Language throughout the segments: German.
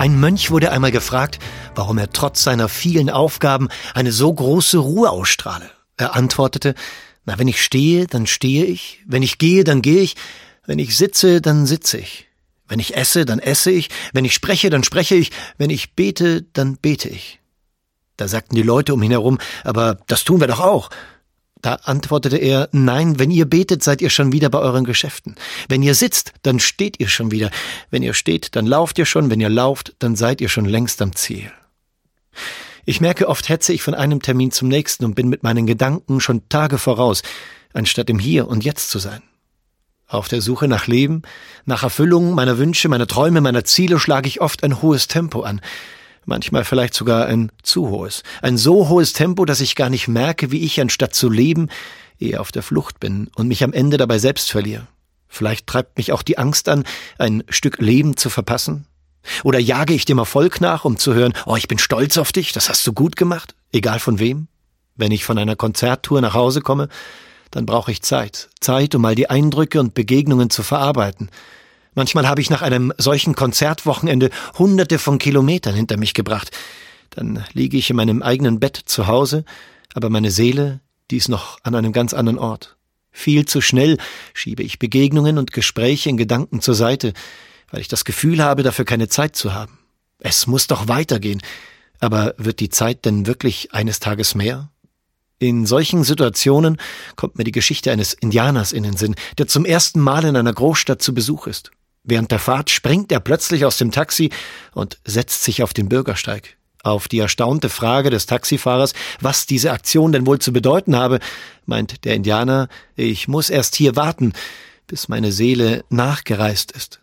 Ein Mönch wurde einmal gefragt, warum er trotz seiner vielen Aufgaben eine so große Ruhe ausstrahle. Er antwortete, na, wenn ich stehe, dann stehe ich, wenn ich gehe, dann gehe ich, wenn ich sitze, dann sitze ich, wenn ich esse, dann esse ich, wenn ich spreche, dann spreche ich, wenn ich bete, dann bete ich. Da sagten die Leute um ihn herum, aber das tun wir doch auch. Da antwortete er, nein, wenn ihr betet, seid ihr schon wieder bei euren Geschäften. Wenn ihr sitzt, dann steht ihr schon wieder. Wenn ihr steht, dann lauft ihr schon. Wenn ihr lauft, dann seid ihr schon längst am Ziel. Ich merke, oft hetze ich von einem Termin zum nächsten und bin mit meinen Gedanken schon Tage voraus, anstatt im Hier und Jetzt zu sein. Auf der Suche nach Leben, nach Erfüllung meiner Wünsche, meiner Träume, meiner Ziele schlage ich oft ein hohes Tempo an manchmal vielleicht sogar ein zu hohes. Ein so hohes Tempo, dass ich gar nicht merke, wie ich, anstatt zu leben, eher auf der Flucht bin und mich am Ende dabei selbst verliere. Vielleicht treibt mich auch die Angst an, ein Stück Leben zu verpassen. Oder jage ich dem Erfolg nach, um zu hören, oh, ich bin stolz auf dich, das hast du gut gemacht, egal von wem? Wenn ich von einer Konzerttour nach Hause komme, dann brauche ich Zeit. Zeit, um all die Eindrücke und Begegnungen zu verarbeiten. Manchmal habe ich nach einem solchen Konzertwochenende hunderte von Kilometern hinter mich gebracht. Dann liege ich in meinem eigenen Bett zu Hause, aber meine Seele, die ist noch an einem ganz anderen Ort. Viel zu schnell schiebe ich Begegnungen und Gespräche in Gedanken zur Seite, weil ich das Gefühl habe, dafür keine Zeit zu haben. Es muss doch weitergehen. Aber wird die Zeit denn wirklich eines Tages mehr? In solchen Situationen kommt mir die Geschichte eines Indianers in den Sinn, der zum ersten Mal in einer Großstadt zu Besuch ist. Während der Fahrt springt er plötzlich aus dem Taxi und setzt sich auf den Bürgersteig. Auf die erstaunte Frage des Taxifahrers, was diese Aktion denn wohl zu bedeuten habe, meint der Indianer, ich muss erst hier warten, bis meine Seele nachgereist ist.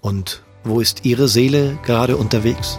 Und wo ist Ihre Seele gerade unterwegs?